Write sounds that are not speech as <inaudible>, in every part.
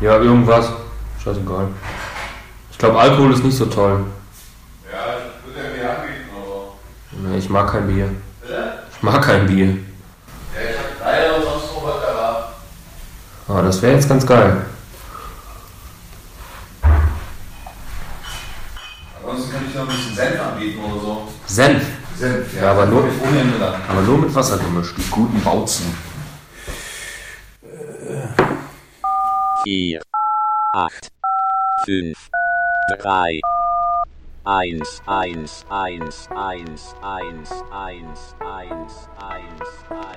Ja, irgendwas. Scheißegal. Ich glaube, Alkohol ist nicht so toll. Ja, ich würde ja Bier anbieten, aber. Nee, ich mag kein Bier. Bitte? Ich mag kein Bier. Ja, ich hab drei oder sonst noch was da war. Ah, das wäre jetzt ganz geil. Ansonsten könnte ich noch ein bisschen Senf anbieten oder so. Senf. Senf, Ja, aber nur-. Aber nur mit Wasser gemischt. Die guten Bautzen. 4, 8, 5, 3, 1, 1, 1, 1, 1, 1, 1, 1, 1.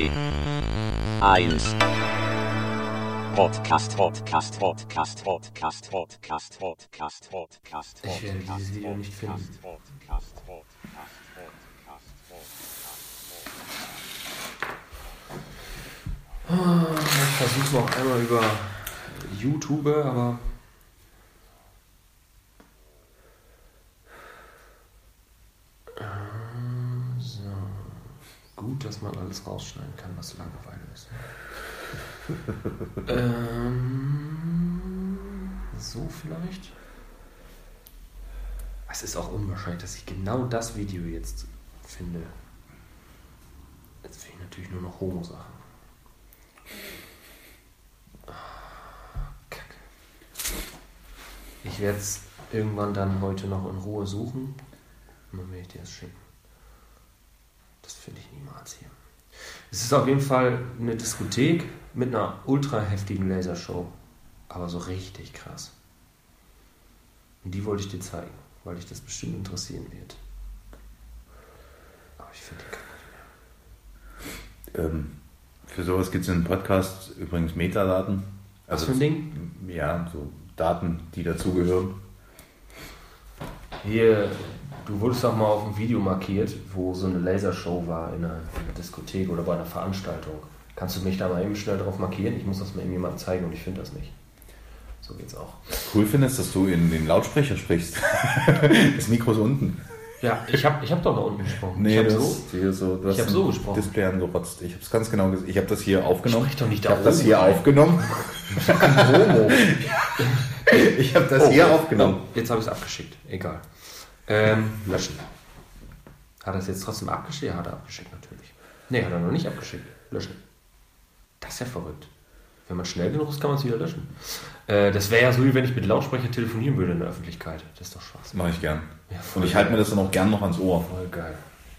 3, 1. Podcast, Podcast, Podcast, Podcast, Podcast, Podcast, Podcast, Podcast, Ich werde dieses Video nicht finden. Ich versuch's noch einmal über YouTube, aber Gut, dass man alles rausschneiden kann, was Langeweile ist. <laughs> ähm, so vielleicht? Es ist auch unwahrscheinlich, dass ich genau das Video jetzt finde. Jetzt finde ich natürlich nur noch Homo-Sachen. Kacke. Ich werde es irgendwann dann heute noch in Ruhe suchen und dann werde ich dir das schicken. Finde ich niemals hier. Es ist auf jeden Fall eine Diskothek mit einer ultra heftigen Lasershow. Aber so richtig krass. Und die wollte ich dir zeigen, weil dich das bestimmt interessieren wird. Aber ich finde die kann Ähm, für sowas gibt es in einem Podcast übrigens Metadaten. Was für ein Ding? Ja, so Daten, die dazugehören. Hier, du wurdest auch mal auf dem Video markiert, wo so eine Lasershow war in einer, in einer Diskothek oder bei einer Veranstaltung. Kannst du mich da mal eben schnell drauf markieren? Ich muss das mal irgendjemandem zeigen und ich finde das nicht. So geht's auch. Cool findest, dass du in den Lautsprecher sprichst. <laughs> das Mikro ist unten. Ja, ich habe ich hab doch da unten gesprochen. Nee, ich habe so. hier so, du Ich hast hab so gesprochen. Display angerotzt. Ich habe es ganz genau gesehen. Ich habe das hier aufgenommen. Sprich doch nicht ich da habe <laughs> das hier rein. aufgenommen. Ich habe das hier aufgenommen. Oh, jetzt habe ich es abgeschickt. Egal. Ähm, löschen. Hat er es jetzt trotzdem abgeschickt? Ja, hat er abgeschickt natürlich. Nee, hat er noch nicht abgeschickt. Löschen. Das ist ja verrückt. Wenn man schnell genug ist, kann man es wieder löschen. Äh, das wäre ja so, wie wenn ich mit Lautsprecher telefonieren würde in der Öffentlichkeit. Das ist doch Spaß. Mache ich gern. Ja, Und ich halte mir das dann auch gern noch ans Ohr. Voll geil.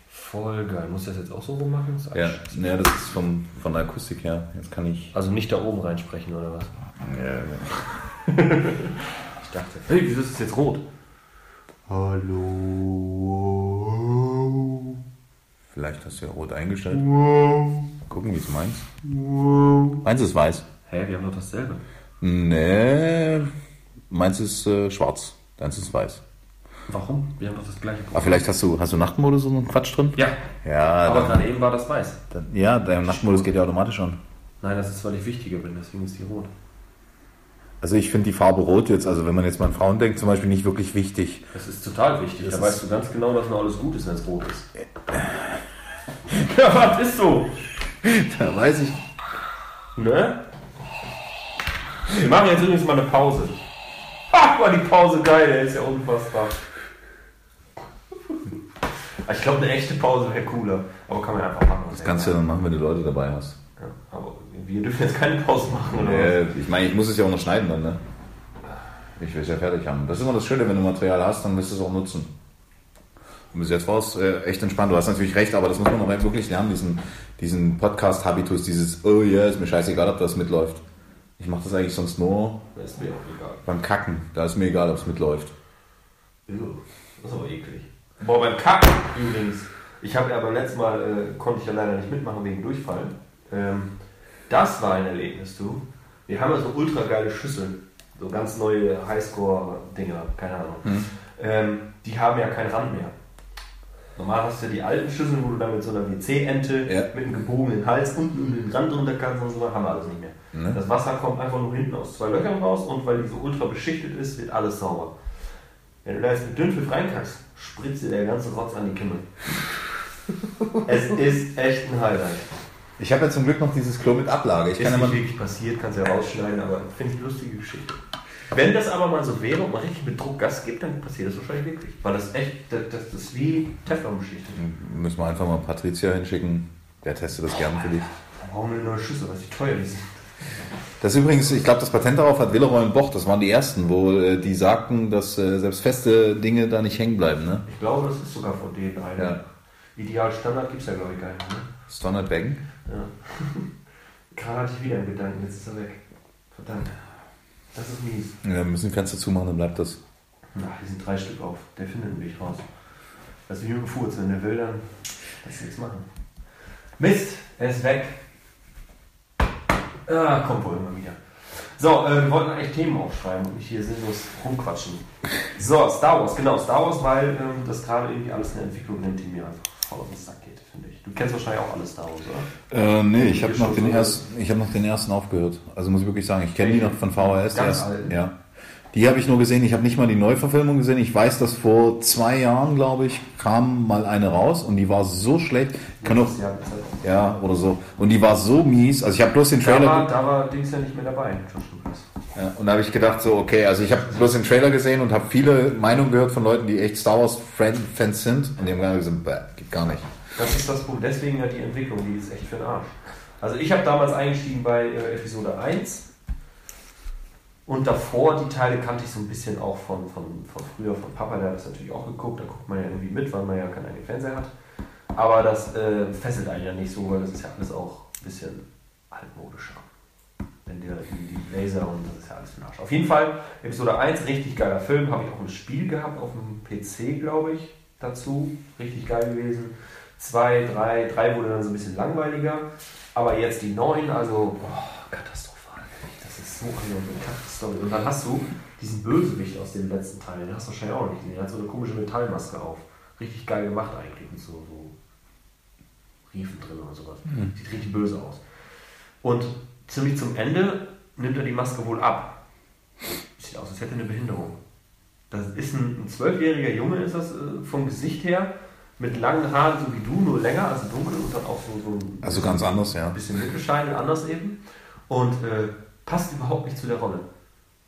Voll geil. Muss das jetzt auch so rummachen? Das Ja, ja das ist vom, von der Akustik her. Jetzt kann ich. Also nicht da oben reinsprechen oder was? Ja, ja. <laughs> Ich dachte, hey, wieso ist es jetzt rot? Hallo. Vielleicht hast du ja rot eingestellt. Mal gucken, wie es meinst. Meins ist weiß. Hä, wir haben doch dasselbe. Nee, meins ist äh, schwarz. Deins ist weiß. Warum? Wir haben doch das gleiche Aber vielleicht hast du, hast du Nachtmodus und so einen Quatsch drin? Ja, Ja, aber dann, gerade eben war das weiß. dann, ja, der Nachtmodus geht ja automatisch an. Nein, das ist, weil ich wichtiger bin, deswegen ist die rot. Also ich finde die Farbe rot jetzt, also wenn man jetzt mal an Frauen denkt, zum Beispiel nicht wirklich wichtig. Das ist total wichtig. Das da weißt du ganz genau, dass noch alles gut ist, wenn es rot ist. <laughs> ja, was ist so? Da weiß ich. Ne? Wir machen jetzt übrigens mal eine Pause. Ach, war die Pause geil, ey, ist ja unfassbar. Ich glaube, eine echte Pause wäre cooler. Aber kann man einfach machen. Das kannst du ja dann machen, wenn du Leute dabei hast. Ja, aber wir dürfen jetzt keine Pause machen, oder? Äh, ich meine, ich muss es ja auch noch schneiden dann, ne? Ich will es ja fertig haben. Das ist immer das Schöne, wenn du Material hast, dann wirst du es auch nutzen. Bis jetzt war es äh, echt entspannt. Du hast natürlich recht, aber das muss man noch wirklich lernen, diesen, diesen Podcast-Habitus, dieses, oh ja, ist mir scheißegal, ob das mitläuft. Ich mache das eigentlich sonst nur Das ist mir auch egal. beim Kacken. Da ist mir egal, ob es mitläuft. Das ist aber eklig. Boah, beim Kacken übrigens. Ich habe ja beim letzten Mal, äh, konnte ich ja leider nicht mitmachen wegen Durchfall. Ähm, das war ein Erlebnis, du. Wir haben ja so ultra geile Schüsseln. So ganz neue Highscore-Dinger, keine Ahnung. Ähm, die haben ja keinen Rand mehr. Normal hast du ja die alten Schüsseln, wo du dann mit so einer WC-Ente Ja. mit einem gebogenen Hals unten und den Rand drunter kannst und so, haben wir alles nicht mehr. Ne? Das Wasser kommt einfach nur hinten aus zwei Löchern raus und weil die so ultra beschichtet ist, wird alles sauber. Wenn du da jetzt mit Dünnpfiff reinkackst, spritzt dir der ganze Rotz an die Kimme. <laughs> es ist echt ein Highlight. Ich habe ja zum Glück noch dieses Klo mit Ablage. Ich Ist kann ja nicht wirklich passiert, kannst ja rausschneiden, aber finde ich eine lustige Geschichte. Wenn das aber mal so wäre und man richtig mit Druck Gas gibt, dann passiert das wahrscheinlich wirklich. Weil das echt, das, das, ist wie Teflon-Beschichtet. müssen wir einfach mal Patricia hinschicken. Der testet das gerne für dich. Warum eine neue Schüssel, was die teuer sind? Das ist übrigens, ich glaube, das Patent darauf hat Willeroy und Boch. Das waren die ersten, wo äh, die sagten, dass äh, selbst feste Dinge da nicht hängen bleiben. Ne? Ich glaube, das ist sogar von denen eine. Ja. Ideal Standard gibt es ja, glaube ich, gar nicht. Ne? Standard Bang. Ja. <laughs> Gerade hatte ich wieder einen Gedanken, jetzt ist er weg. Verdammt. Das ist mies. Ja, wir müssen die Fenster zumachen, dann bleibt das. Na, hier sind drei Stück auf. Der findet einen Weg raus. Das ist wie mit dem Furz. Wenn der will, dann du nichts machen. Mist, er ist weg. Ah, kommt wohl immer wieder. So, äh, wir wollten eigentlich Themen aufschreiben und nicht hier sinnlos rumquatschen. So, Star Wars, genau, Star Wars, weil ähm, das gerade irgendwie alles eine Entwicklung nimmt, die mir einfach voll auf den Sack geht, finde ich. Du kennst wahrscheinlich auch alle Star Wars, oder? Äh, nee, ich habe noch, den ersten- ich hab noch den ersten aufgehört. Also muss ich wirklich sagen, ich kenne die noch von VHS. Ganz erst, alten? ja. Die habe ich nur gesehen, ich habe nicht mal die Neuverfilmung gesehen. Ich weiß, dass vor zwei Jahren, glaube ich, kam mal eine raus und die war so schlecht. Ich kann auch, ja, oder so. Und die war so mies. Also ich habe bloß den Da Trailer. war, da war Dings ja nicht mehr dabei, George Lucas. Ja, und da habe ich gedacht, so, okay, also ich habe bloß den Trailer gesehen und habe viele Meinungen gehört von Leuten, die echt Star Wars-Fans sind. Und die haben gesagt, bäh, geht gar nicht. Das ist das Problem. Deswegen ja die Entwicklung, die ist echt für den Arsch. Also ich habe damals eingestiegen bei äh, Episode 1 und davor die Teile kannte ich so ein bisschen auch von, von, von früher von Papa, der hat das natürlich auch geguckt, da guckt man ja irgendwie mit, weil man ja keinen eigenen Fernseher hat. Aber das äh, fesselt einen ja nicht so, weil das ist ja alles auch ein bisschen altmodischer. Der, die, die Laser und das ist ja alles für den Arsch. Auf jeden Fall, Episode 1, richtig geiler Film, habe ich auch ein Spiel gehabt auf dem PC, glaube ich, dazu. Richtig geil gewesen. 2, 3, 3 wurde dann so ein bisschen langweiliger. Aber jetzt die 9, also boah, katastrophal. Das ist so eine Katastrophe. Und dann hast du diesen Bösewicht aus dem letzten Teil, den hast du wahrscheinlich auch nicht gesehen. Der hat so eine komische Metallmaske auf. Richtig geil gemacht eigentlich. Und so, so Riefen drin oder sowas. Sieht richtig böse aus. Und ziemlich zum Ende nimmt er die Maske wohl ab. Sieht aus, als hätte er eine Behinderung. Das ist ein, zwölfjähriger Junge, ist das äh, vom Gesicht her, mit langen Haaren, so wie du, nur länger, also dunkel und dann auch so, so ein Also ganz anders, ja. bisschen Mittelscheitel, anders eben. Und äh, passt überhaupt nicht zu der Rolle.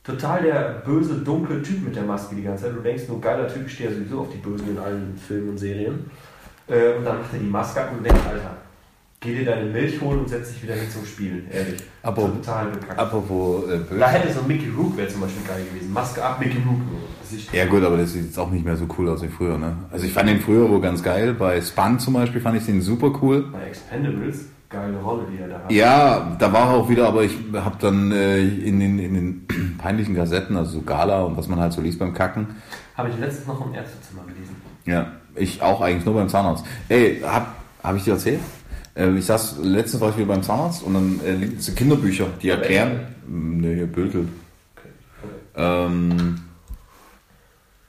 Total der böse, dunkle Typ mit der Maske die ganze Zeit. Du denkst, nur geiler Typ, ich stehe ja sowieso auf die Bösen in allen Filmen und Serien. Äh, und dann macht er die Maske ab und du denkst, Alter, geh dir deine Milch holen und setz dich wieder hin zum Spielen. Ehrlich. Aber- Total bekackt. Apropos äh, böse. Da hätte so Mickey Rook wäre zum Beispiel geil gewesen. Maske ab, Mickey Rook. Ja gut, aber das sieht jetzt auch nicht mehr so cool aus wie früher, ne? Also ich fand den früher wohl ganz geil. Bei Spun zum Beispiel fand ich den super cool. Bei Expendables, geile Rolle, die er da hat. Ja, da war er auch wieder, aber ich habe dann äh, in, den, in den <clears throat> peinlichen Kassetten, also so Gala und was man halt so liest beim Kacken, Habe ich letztens noch im Ärztezimmer gelesen. ja, ich auch eigentlich nur beim Zahnarzt. Ey, hab, hab ich dir erzählt? Äh, ich saß, letztens war ich wieder beim Zahnarzt und dann äh, liegen so Kinderbücher, die erklären, nee, hier. Okay. okay. Ähm,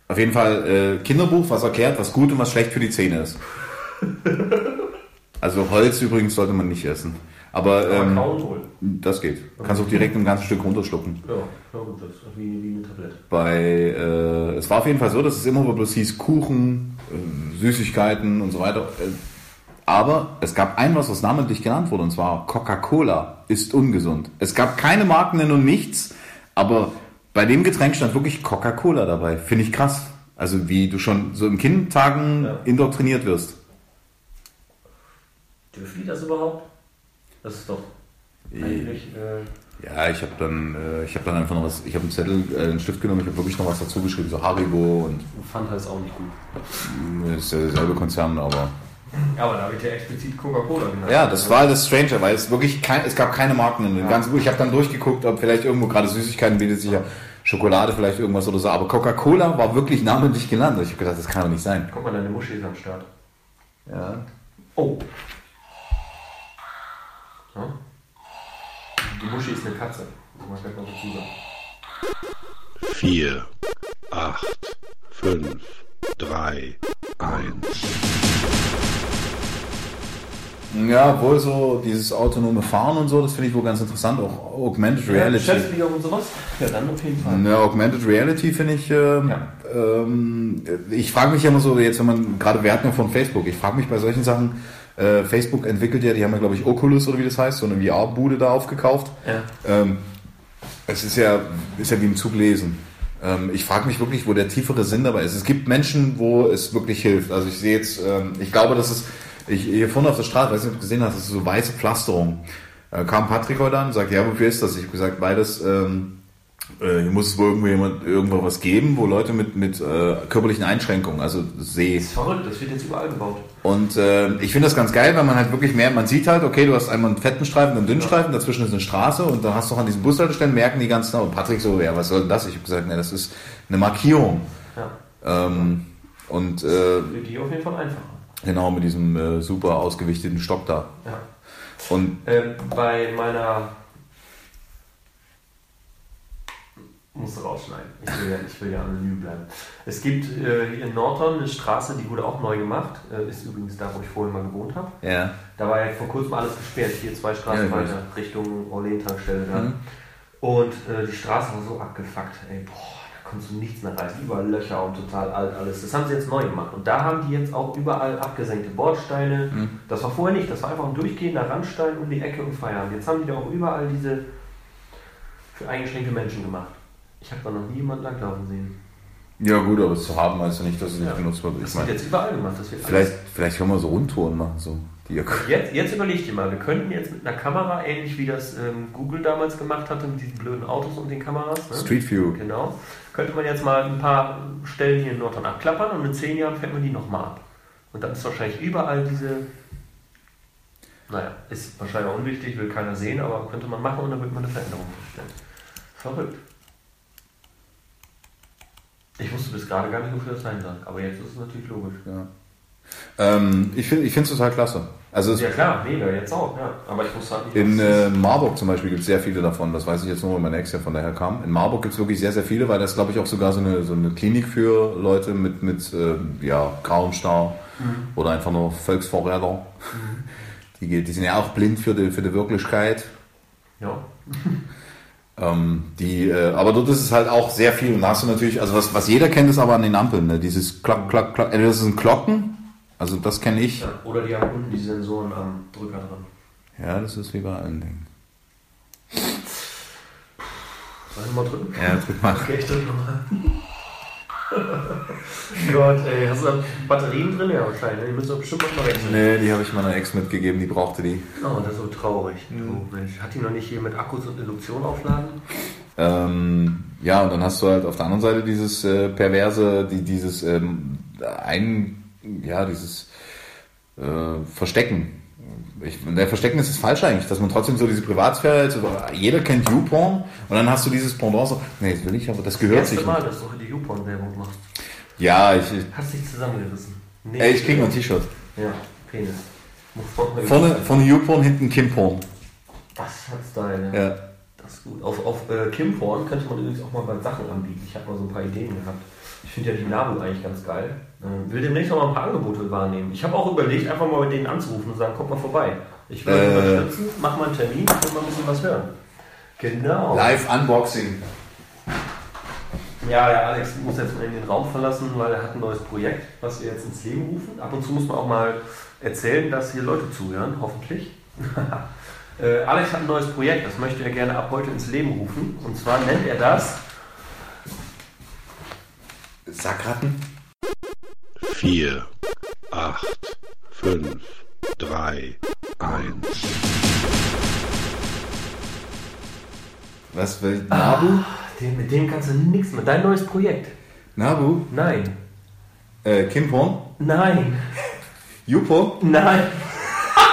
auf jeden Fall äh, Kinderbuch, was erklärt, was gut und was schlecht für die Zähne ist. Also Holz übrigens sollte man nicht essen. Aber Aber ähm, wohl. das geht. Du kannst auch direkt ein ganzes Stück runterschlucken. Ja, ja gut, das ist wie, wie eine Tablette. Bei, äh, es war auf jeden Fall so, dass es immer bloß hieß Kuchen, äh, Süßigkeiten und so weiter. Äh, aber es gab ein was, was namentlich genannt wurde, und zwar Coca-Cola ist ungesund. Es gab keine Markennennung, nichts, aber bei dem Getränk stand wirklich Coca-Cola dabei. Finde ich krass. Also wie du schon so in Kindtagen Ja. indoktriniert wirst. Dürfen die das überhaupt? Das ist doch eigentlich. Äh, Ja, ich habe dann, äh, ich habe dann einfach noch was, ich habe einen Zettel, äh, einen Stift genommen, ich habe wirklich noch was dazu geschrieben, so Haribo und Fanta ist auch nicht gut. äh, ist ja derselbe Konzern, aber Ja, aber da habe ich ja explizit Coca-Cola genannt. ja, das war das Stranger, weil es wirklich kein, es gab keine Marken in dem Ja. ganzen Buch. Ich habe dann durchgeguckt, ob vielleicht irgendwo gerade Süßigkeiten bietet sich ja Schokolade vielleicht irgendwas oder so, aber Coca-Cola war wirklich namentlich genannt. Ich habe gedacht, das kann doch nicht sein. Guck mal, deine Muschi ist am Start. Ja. Oh. Ja. Die Muschi ist eine Katze. Muss man gleich noch dazu sagen. 4, 8, 5, 3, 1. Ja, wohl so dieses autonome Fahren und so, das finde ich wohl ganz interessant, auch Augmented Reality. Geschäftsflieger und sowas? Ja, dann auf jeden Fall. Ja, Augmented Reality finde ich, ähm, Ja. ähm, ich frage mich ja immer so, jetzt wenn man, gerade wir hatten ja von Facebook, ich frage mich bei solchen Sachen, äh, Facebook entwickelt ja, die haben ja glaube ich Oculus oder wie das heißt, so eine VR-Bude da aufgekauft. Ja. Ähm, es ist ja, ist ja wie im Zug lesen. Ähm, ich frage mich wirklich, wo der tiefere Sinn dabei ist. Es gibt Menschen, wo es wirklich hilft. Also ich sehe jetzt, ähm, ich glaube, dass es, ich hier vorne auf der Straße, weiß nicht, ob du gesehen hast, das ist so weiße Pflasterung. Äh, kam Patrick heute an und sagt, ja, wofür ist das? Ich habe gesagt, weil das, ähm, äh, hier muss es wohl irgendwo jemand, irgendwo was geben, wo Leute mit, mit äh, körperlichen Einschränkungen, also Seh, Ist verrückt, das wird jetzt überall gebaut. und äh, ich finde das ganz geil, weil man halt wirklich mehr, man sieht halt, okay, du hast einmal einen fetten Streifen einen dünnen Streifen, dazwischen ist eine Straße und dann hast du auch an diesen Bushaltestellen, merken die ganz genau. Und Patrick so, ja, was soll denn das? Ich habe gesagt, ne, das ist eine Markierung. Ja. Ähm, und äh, Für die auf jeden Fall einfacher. Genau mit diesem äh, super ausgewichteten Stock da. Ja. Und Ähm, bei meiner. Musst du rausschneiden. Ich will ja, ich will ja anonym bleiben. Es gibt äh, hier in Norton eine Straße, die wurde auch neu gemacht. Äh, ist übrigens da, wo ich vorhin mal gewohnt habe. ja, Da war ja vor kurzem alles gesperrt. Hier zwei Straßen Ja, weiter, Richtung Orlen-Tankstelle da. Mhm. Und äh, die Straße war so abgefuckt. Ey, boah, konntest du nichts mehr reißen. Überall Löcher und total alt alles. Das haben sie jetzt neu gemacht. Und da haben die jetzt auch überall abgesenkte Bordsteine. Mhm. Das war vorher nicht. Das war einfach ein durchgehender Randstein um die Ecke und Feierabend. Jetzt haben die da auch überall diese für eingeschränkte Menschen gemacht. Ich habe da noch nie jemanden langlaufen sehen. ja gut, aber es zu haben heißt ja nicht, dass es nicht Ja. genutzt wird. Das Ich wird meine, jetzt überall gemacht. Das wird vielleicht, vielleicht können wir so Rundtouren machen, so. Die Jetzt, jetzt überleg dir mal, wir könnten jetzt mit einer Kamera, ähnlich wie das ähm, Google damals gemacht hatte, mit diesen blöden Autos und den Kameras. Ne? Street View. Genau. Könnte man jetzt mal ein paar Stellen hier in Nordrhein abklappern und in zehn Jahren fährt man die nochmal ab. Und dann ist wahrscheinlich überall diese. Naja, ist wahrscheinlich auch unwichtig, will keiner sehen, aber könnte man machen und dann wird man eine Veränderung feststellen. Verrückt. Ich wusste bis gerade gar nicht, wofür das sein soll, aber jetzt ist es natürlich logisch. Ja. Ähm, ich finde es total klasse. Also Ja klar, mega, jetzt auch, ja. Aber ich wusste halt nicht, In äh. Marburg zum Beispiel gibt es sehr viele davon. Das weiß ich jetzt nur, weil mein Ex ja von daher kam. In Marburg gibt es wirklich sehr, sehr viele, weil das glaube ich auch sogar so eine, so eine Klinik für Leute mit, mit äh, ja, grauem Star oder einfach nur Volksvorräter. Die, geht- die sind ja auch blind für die, für die Wirklichkeit. Ja. <laughs> Ähm, die, äh, aber dort ist es halt auch sehr viel. Und da hast du natürlich, also was, was jeder kennt, ist aber an den Ampeln. Ne? Dieses Klock, Klock, Klock. Entweder das sind Glocken, also das kenne ich. ja. Oder die haben unten die Sensoren am Drücker dran. Ja, das ist wie bei allen Dingen. Soll ich mal drücken? Ja, drück mal. Okay, ich drück nochmal. <laughs> Gott, ey, hast du da Batterien drin? Ja, wahrscheinlich. ne? Die müssen doch bestimmt mal wechseln. Nee, die habe ich meiner Ex mitgegeben, die brauchte die. Oh, das ist so traurig. Du, Mensch, hat die noch nicht hier mit Akkus und Induktion aufladen? Ähm, ja, und dann hast du halt auf der anderen Seite dieses äh, perverse, die, dieses ähm, ein, ja, dieses äh, Verstecken. Ich, der Verstecken ist das falsch eigentlich, dass man trotzdem so diese Privatsphäre, also jeder kennt YouPorn und dann hast du dieses Pendant so, nee, das will ich, aber das gehört Das sich Mal, nicht. dass du die YouPorn-Werbung machst. Ja, ich, Hast dich zusammengerissen. Nee, ey, ich krieg noch ein T-Shirt. Ja, Penis. Vorne, vorne YouPorn, hinten Kimporn. Das hat Style, ja. Ja. Das ist gut. Auf, auf äh, Kimporn könnte man übrigens auch mal bei Sachen anbieten. Ich habe mal so ein paar Ideen gehabt. Ich finde ja die Nabu eigentlich ganz geil. Äh, will demnächst noch mal ein paar Angebote wahrnehmen. Ich habe auch überlegt, einfach mal mit denen anzurufen und sagen, kommt mal vorbei. Ich will Äh. unterstützen, mach mal einen Termin, will mal ein bisschen was hören. Genau. Live Unboxing. Ja, der Alex muss jetzt mal in den Raum verlassen, weil er hat ein neues Projekt, was wir jetzt ins Leben rufen. Ab und zu muss man auch mal erzählen, dass hier Leute zuhören, hoffentlich. <laughs> äh, Alex hat ein neues Projekt, das möchte er gerne ab heute ins Leben rufen. Und zwar nennt er das Sackratten? 4, 8, 5, 3, 1. Was, wel- Nabu? Den, mit dem kannst du nichts mehr. Dein neues Projekt. Nabu? Nein. Äh, Kim Porn? Nein. Jupo? Nein.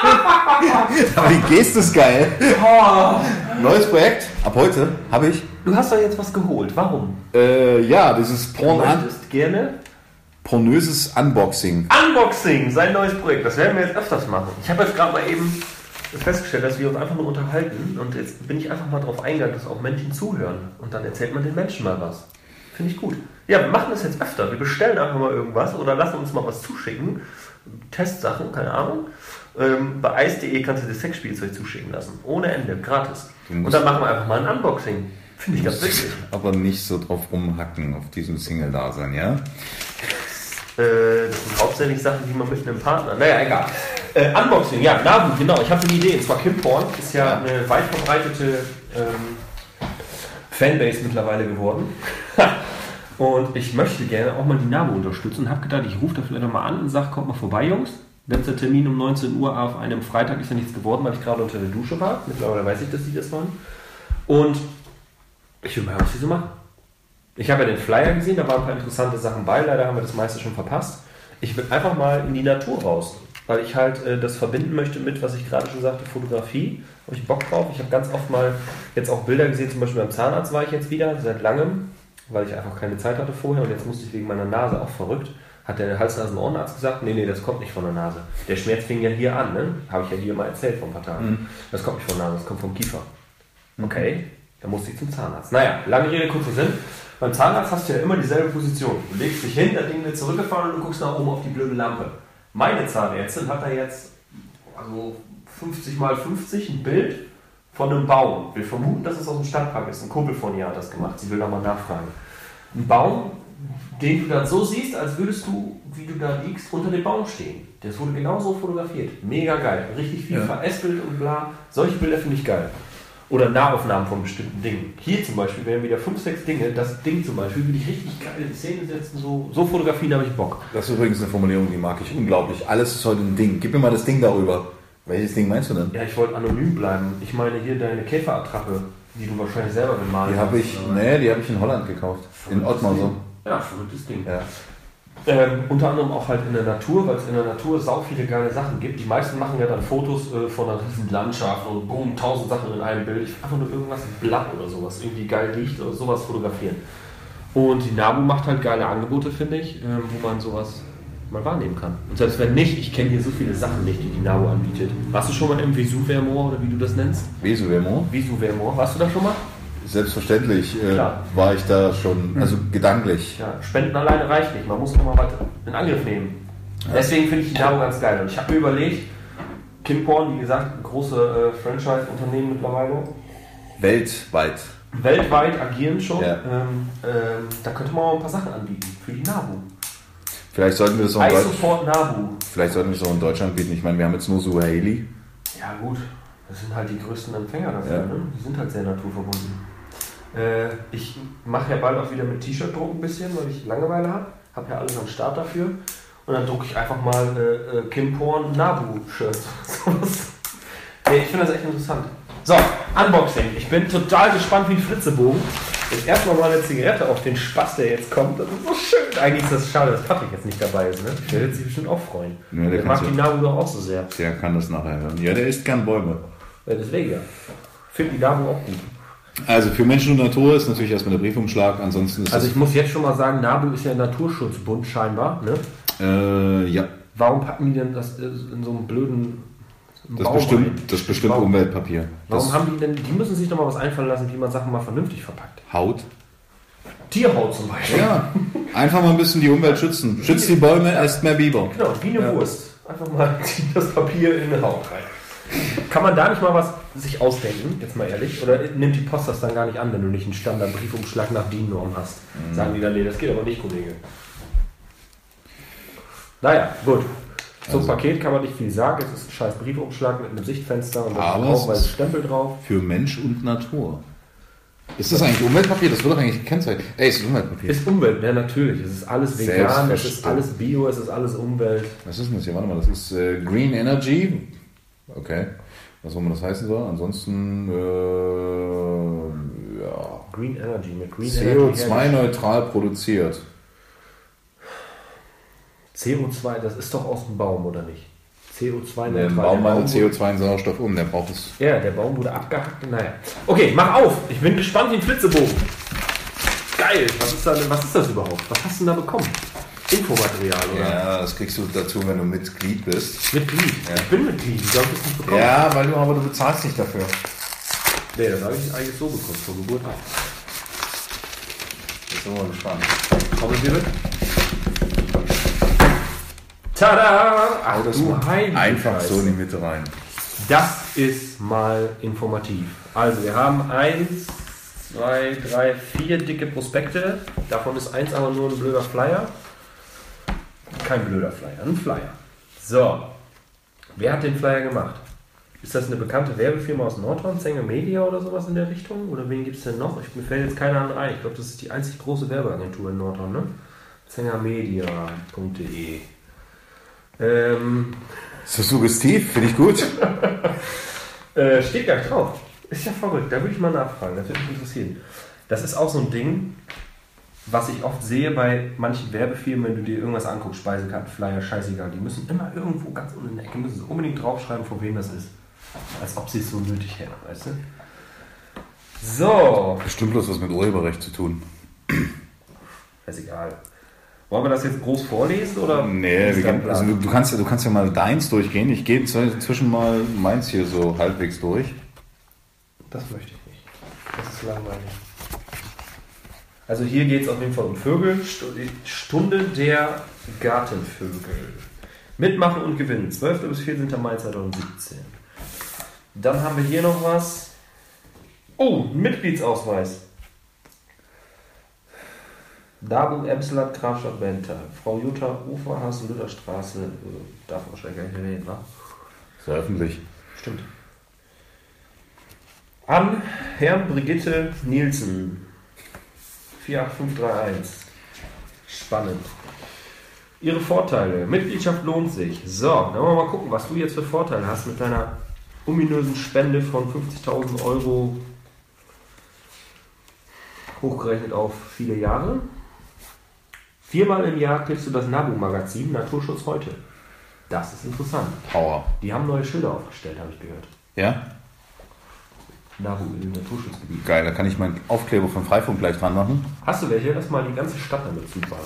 <laughs> Aber die Geste ist geil. Oh, Neues Projekt, ab heute, habe ich. du hast doch jetzt was geholt. Warum? Äh, ja, dieses Du Porn an, möchtest gerne pornöses Unboxing. Unboxing, sein neues Projekt. Das werden wir jetzt öfters machen. Ich habe jetzt gerade mal eben festgestellt, dass wir uns einfach nur unterhalten und jetzt bin ich einfach mal darauf eingegangen, dass auch Menschen zuhören und dann erzählt man den Menschen mal was. Finde ich gut. Ja, wir machen das jetzt öfter. Wir bestellen einfach mal irgendwas oder lassen uns mal was zuschicken. Testsachen, keine Ahnung. Ähm, bei ice.de kannst du dir Sexspielzeug zuschicken lassen. Ohne Ende, gratis. Und dann machen wir einfach mal ein Unboxing. Finde ich ganz wichtig. Aber nicht so drauf rumhacken auf diesem Single-Dasein, ja? Äh, das sind hauptsächlich Sachen, die man mit einem Partner. Naja, egal. Äh, Unboxing, ja, Nabu, genau. Ich habe eine Idee. Und zwar Kim Porn ist ja eine weit verbreitete ähm, Fanbase mittlerweile geworden. <laughs> und ich möchte gerne auch mal die Nabu unterstützen und habe gedacht, ich rufe da vielleicht noch mal an und sage, kommt mal vorbei, Jungs. Letzter Termin um 19 Uhr auf einem Freitag ist ja nichts geworden, weil ich gerade unter der Dusche war. Mittlerweile weiß ich, dass die das waren. Und ich will mal was die so machen. Ich habe ja den Flyer gesehen, da waren ein paar interessante Sachen bei. Leider haben wir das meiste schon verpasst. Ich will einfach mal in die Natur raus, weil ich halt äh, das verbinden möchte mit, was ich gerade schon sagte, Fotografie. Habe ich Bock drauf. Ich habe ganz oft mal jetzt auch Bilder gesehen, zum Beispiel beim Zahnarzt war ich jetzt wieder, seit langem, weil ich einfach keine Zeit hatte vorher und jetzt musste ich wegen meiner Nase auch verrückt. Hat der Hals-Nasen-Ohrenarzt gesagt, nee, nee, das kommt nicht von der Nase. Der Schmerz fing ja hier an, ne? Habe ich ja hier mal erzählt vor ein paar Tagen. Das kommt nicht von der Nase, das kommt vom Kiefer. Okay, dann musste ich zum Zahnarzt. Naja, lange Rede, kurzer Sinn. Beim Zahnarzt hast du ja immer dieselbe Position. Du legst dich hin, das Ding wird zurückgefahren und du guckst nach oben auf die blöde Lampe. Meine Zahnärztin hat da jetzt also 50 mal 50 ein Bild von einem Baum. Wir vermuten, dass es aus dem Stadtpark ist. Ein Kumpel von ihr hat das gemacht. Sie will da mal nachfragen. Ein Baum, den du dann so siehst, als würdest du, wie du da liegst, unter dem Baum stehen. Das wurde genau so fotografiert. Mega geil. Richtig viel Ja. veräspelt und bla. Solche Bilder finde ich geil. Oder Nahaufnahmen von bestimmten Dingen. Hier zum Beispiel wären wieder 5, 6 Dinge. Das Ding zum Beispiel würde ich richtig geil in Szene setzen. So, so Fotografien habe ich Bock. Das ist übrigens eine Formulierung, die mag ich unglaublich. Alles ist heute ein Ding. Gib mir mal das Ding darüber. Welches Ding meinst du denn? Ja, ich wollte anonym bleiben. Ich meine hier deine Käferattrappe, die du wahrscheinlich selber gemalt Die habe hast, ich, nee, die habe ich in Holland gekauft. In Ottmar so. Ja, verrücktes Ding. Ja. Ähm, unter anderem auch halt in der Natur, weil es in der Natur sau viele geile Sachen gibt. Die meisten machen ja dann Fotos äh, von einer riesen Landschaft und boom, tausend Sachen in einem Bild. Einfach nur irgendwas ein Blatt oder sowas, irgendwie geil liegt oder sowas fotografieren. Und die Nabu macht halt geile Angebote, finde ich, ähm, wo man sowas mal wahrnehmen kann. Und selbst wenn nicht, ich kenne hier so viele Sachen nicht, die die Nabu anbietet. Warst du schon mal im Vesuvermoor oder wie du das nennst? Wieso, Vermo? Vesuvermoor, warst du da schon mal? Selbstverständlich äh, war ich da schon, also gedanklich. Ja, Spenden alleine reicht nicht. Man muss immer was in Angriff nehmen. Deswegen finde ich die Dabo ganz geil. Und ich habe mir überlegt, Kim Porn, wie gesagt, ein große äh, Franchise-Unternehmen mittlerweile, Weltweit. weltweit agieren schon. Ja. Ähm, ähm, da könnte man auch ein paar Sachen anbieten für die Nabu. Vielleicht sollten wir das auch in, I Deutsch, support Nabu. vielleicht sollten wir das auch in Deutschland bieten. Ich meine, wir haben jetzt nur Suhaili. Ja gut, das sind halt die größten Empfänger dafür. Ja. Ne? Die sind halt sehr naturverbunden. Äh, ich mache ja bald auch wieder mit T-Shirt-Druck ein bisschen, weil ich Langeweile habe. Habe ja alles am Start dafür. Und dann drucke ich einfach mal äh, äh, Kim Porn Nabu-Shirts. <laughs> nee, ich finde das echt interessant. So, Unboxing. Ich bin total gespannt wie ein Flitzebogen. Jetzt erstmal mal eine Zigarette auf den Spaß, der jetzt kommt. Das ist so schön. Eigentlich ist das schade, dass Patrick jetzt nicht dabei ist. Ne? Der wird sich bestimmt auch freuen. Ja, der der mag die. Nabu doch auch so sehr. Der kann das nachher hören. Ja, der isst gern Bäume. Ja, deswegen ja. Finde die Nabu auch gut. Also für Menschen und Natur ist natürlich erstmal der Briefumschlag. Ansonsten ist Also ich muss jetzt schon mal sagen, NABU ist ja ein Naturschutzbund scheinbar. Ne? äh, ja, Warum packen die denn das äh, in so einem blöden das Baum bestimmt, das bestimmt Warum? Umweltpapier. Warum Das haben die denn, die müssen sich doch mal was einfallen lassen, wie man Sachen mal vernünftig verpackt. Haut. Tierhaut zum Beispiel. Ja, einfach mal ein bisschen die Umwelt schützen. Schützt die Bäume, esst mehr Biber. Genau, wie eine Wurst. Einfach mal <laughs> das Papier in eine Haut rein. Kann man da nicht mal was sich ausdenken, jetzt mal ehrlich? Oder nimmt die Post das dann gar nicht an, wenn du nicht einen Standardbriefumschlag nach DIN-Norm hast? Mhm. Sagen die dann, nee, das geht aber nicht, Kollege. Naja, gut. Zum Also- Paket kann man nicht viel sagen. Es ist ein scheiß Briefumschlag mit einem Sichtfenster und da ist ein Stempel drauf. Für Mensch und Natur. Ist das eigentlich Umweltpapier? Das wird doch eigentlich gekennzeichnet. Ey, ist Umweltpapier? Ist Umwelt, ja natürlich. Es ist alles vegan, es ist alles Bio, es ist alles Umwelt. Was ist denn das hier? Warte mal, das ist äh, Green Energy. Okay. Was auch immer das heißen soll. Ansonsten, äh, Ja. Green Energy mit Green Energy. hergestellt. CO2-neutral produziert. CO2, das ist doch aus dem Baum, oder nicht? CO2 Der. Baum wandelt wurde- CO2 in Sauerstoff um, der braucht es. Ja, der Baum wurde abgehackt. Naja. Okay, mach auf. Ich bin gespannt wie ein Flitzebogen. Geil. Was ist, da, was ist das überhaupt? Was hast du denn da bekommen? Infomaterial, oder? Ja, das kriegst du dazu, wenn du Mitglied bist. Mitglied. Ich bin Mitglied. Wie soll ich nicht bekommen? Ja, weil du aber du bezahlst nicht dafür. Nee, das habe ich eigentlich so bekommen, vor Geburt. Jetzt sind wir mal gespannt. Trommelwirbel. Tada! Ach, das du mal heilige einfach Scheiße. so in die Mitte rein. Das ist mal informativ. Also, wir haben eins, zwei, drei, vier dicke Prospekte. Davon ist eins aber nur ein blöder Flyer. Kein blöder Flyer, ein Flyer. So. Wer hat den Flyer gemacht? Ist das eine bekannte Werbefirma aus Nordhorn, Zenger Media oder sowas in der Richtung? Oder wen gibt es denn noch? Ich, mir fällt jetzt keiner andere ein. Ich glaube, das ist die einzig große Werbeagentur in Nordhorn, ne? Zengermedia.de. Ähm, das suggestiv? Finde ich gut. <laughs> Äh, steht gar nicht drauf. Ist ja verrückt. Da würde ich mal nachfragen. Das würde mich interessieren. Das ist auch so ein Ding, was ich oft sehe bei manchen Werbefirmen, wenn du dir irgendwas anguckst, Speisekarten, Flyer, scheißegal. Die müssen immer irgendwo ganz unten in der Ecke, müssen sie unbedingt draufschreiben, von wem das ist. Als ob sie es so nötig hätten, weißt du? So, Bestimmt bloß was mit Urheberrecht zu tun. ist egal. Wollen wir das jetzt groß vorlesen oder? Nee, Plan? also du, du, kannst ja, du kannst ja mal deins durchgehen. Ich gehe inzw- inzwischen mal meins hier so halbwegs durch. Das möchte ich nicht. Das ist langweilig. Also hier geht es auf jeden Fall um Vögel. Stunde der Gartenvögel. Mitmachen und gewinnen. 12. bis 14. Mai 2017. Dann haben wir hier noch was. Oh, Mitgliedsausweis. Dabu, Emsland, Grafstadt, Benthal. Frau Jutta, Uferhaus, Lutherstraße. äh, Darf wahrscheinlich gar nicht reden, wa? Ist ja öffentlich. Stimmt. An Herrn Brigitte Nielsen. 48531. Spannend. Ihre Vorteile. Mitgliedschaft lohnt sich. So, dann wollen wir mal gucken, was du jetzt für Vorteile hast mit deiner ominösen Spende von 50.000 Euro. Hochgerechnet auf viele Jahre. Viermal im Jahr kriegst du das NABU-Magazin Naturschutz heute. Das ist interessant. Power. Die haben neue Schilder aufgestellt, habe ich gehört. Ja? Nabu im Naturschutzgebiet. Geil, da kann ich meinen Aufkleber von Freifunk gleich dran machen. Hast du welche? Lass mal die ganze Stadt damit zubauen.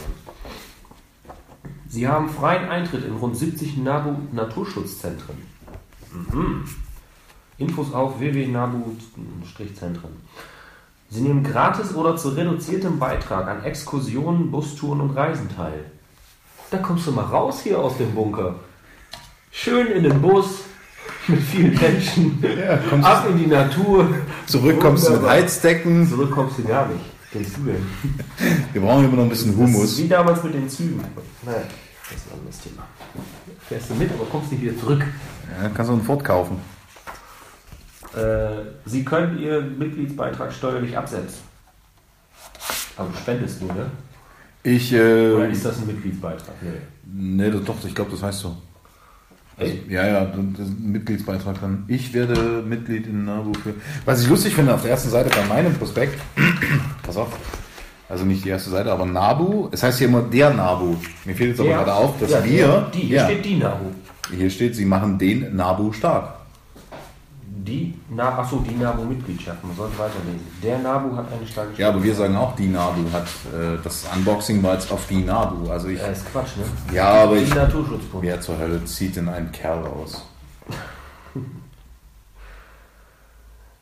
Sie haben freien Eintritt in rund 70 Nabu Naturschutzzentren. Mhm. Infos auf www.nabu-zentren. Sie nehmen gratis oder zu reduziertem Beitrag an Exkursionen, Bustouren und Reisen teil. Da kommst du mal raus hier aus dem Bunker. Schön in den Bus <laughs> mit vielen Menschen. kommst Ab in die Natur. Zurück kommst du mit. Heizdecken. Zurück kommst du gar nicht. Denkst du denn? Wir brauchen immer noch ein bisschen Humus. wie damals mit den Zügen. Naja, das ist ein anderes Thema. Fährst du mit, aber kommst nicht wieder zurück. Ja, kannst du einen Ford kaufen. Äh, Sie können Ihren Mitgliedsbeitrag steuerlich absetzen. Aber du spendest nur, ne? Ich, Oder äh, ist das ein Mitgliedsbeitrag? Nee. nee, doch, ich glaube, das heißt so. Echt? Ja, ja, das ist ein Mitgliedsbeitrag dann. Ich werde Mitglied in NABU für. Was ich lustig finde, auf der ersten Seite bei meinem Prospekt, <clears throat> pass auf, also nicht die erste Seite, aber NABU, es heißt hier immer der NABU. Mir fehlt jetzt aber Der- gerade auf, dass ja, wir, Die, hier ja, steht die NABU. hier steht, sie machen den NABU stark. Die, Na, achso, die NABU-Mitgliedschaft. Man sollte weiterlesen. Der NABU hat eine starke Ja, aber wir sagen auch, die NABU hat, äh, das Unboxing war jetzt auf die NABU. Also ich, Ja, ist Quatsch, ne? ja, aber Die ich, Naturschutzbund. wer zur Hölle zieht denn einen Kerl aus? <laughs>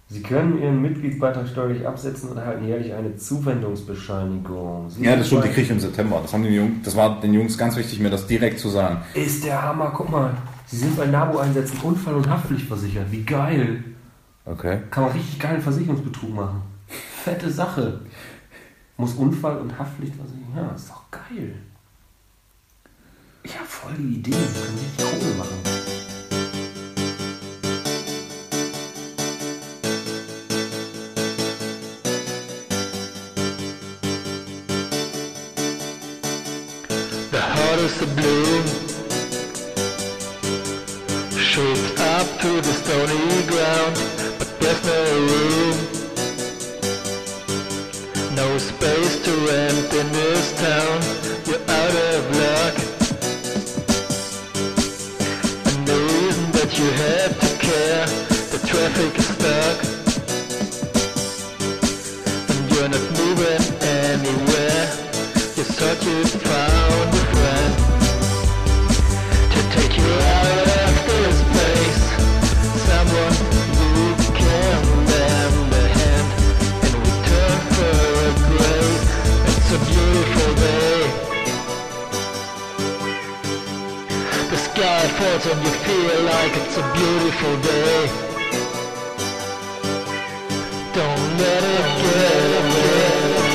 Sie können Ihren Mitgliedsbeitrag steuerlich absetzen und erhalten jährlich eine Zuwendungsbescheinigung. Sie Ja, das stimmt, die kriege ich im September. Das, haben die Jungs, das war den Jungs ganz wichtig, mir das direkt zu sagen. Ist der Hammer, guck mal. Sie sind bei NABU-Einsätzen Unfall- und Haftpflicht versichert. Wie geil. Okay. Kann man richtig geilen Versicherungsbetrug machen. Fette Sache. Muss Unfall- und Haftpflicht versichern. Ja, ist doch geil. Ja, voll die Idee. Wir können richtig Kohle machen. The heart is the blue to the stony ground But there's no room No space to rent in this town, you're out of luck. And the reason that you have to care, the traffic is stuck. And you're not moving anywhere. You thought you found a and you feel like it's a beautiful day. Don't let it get away.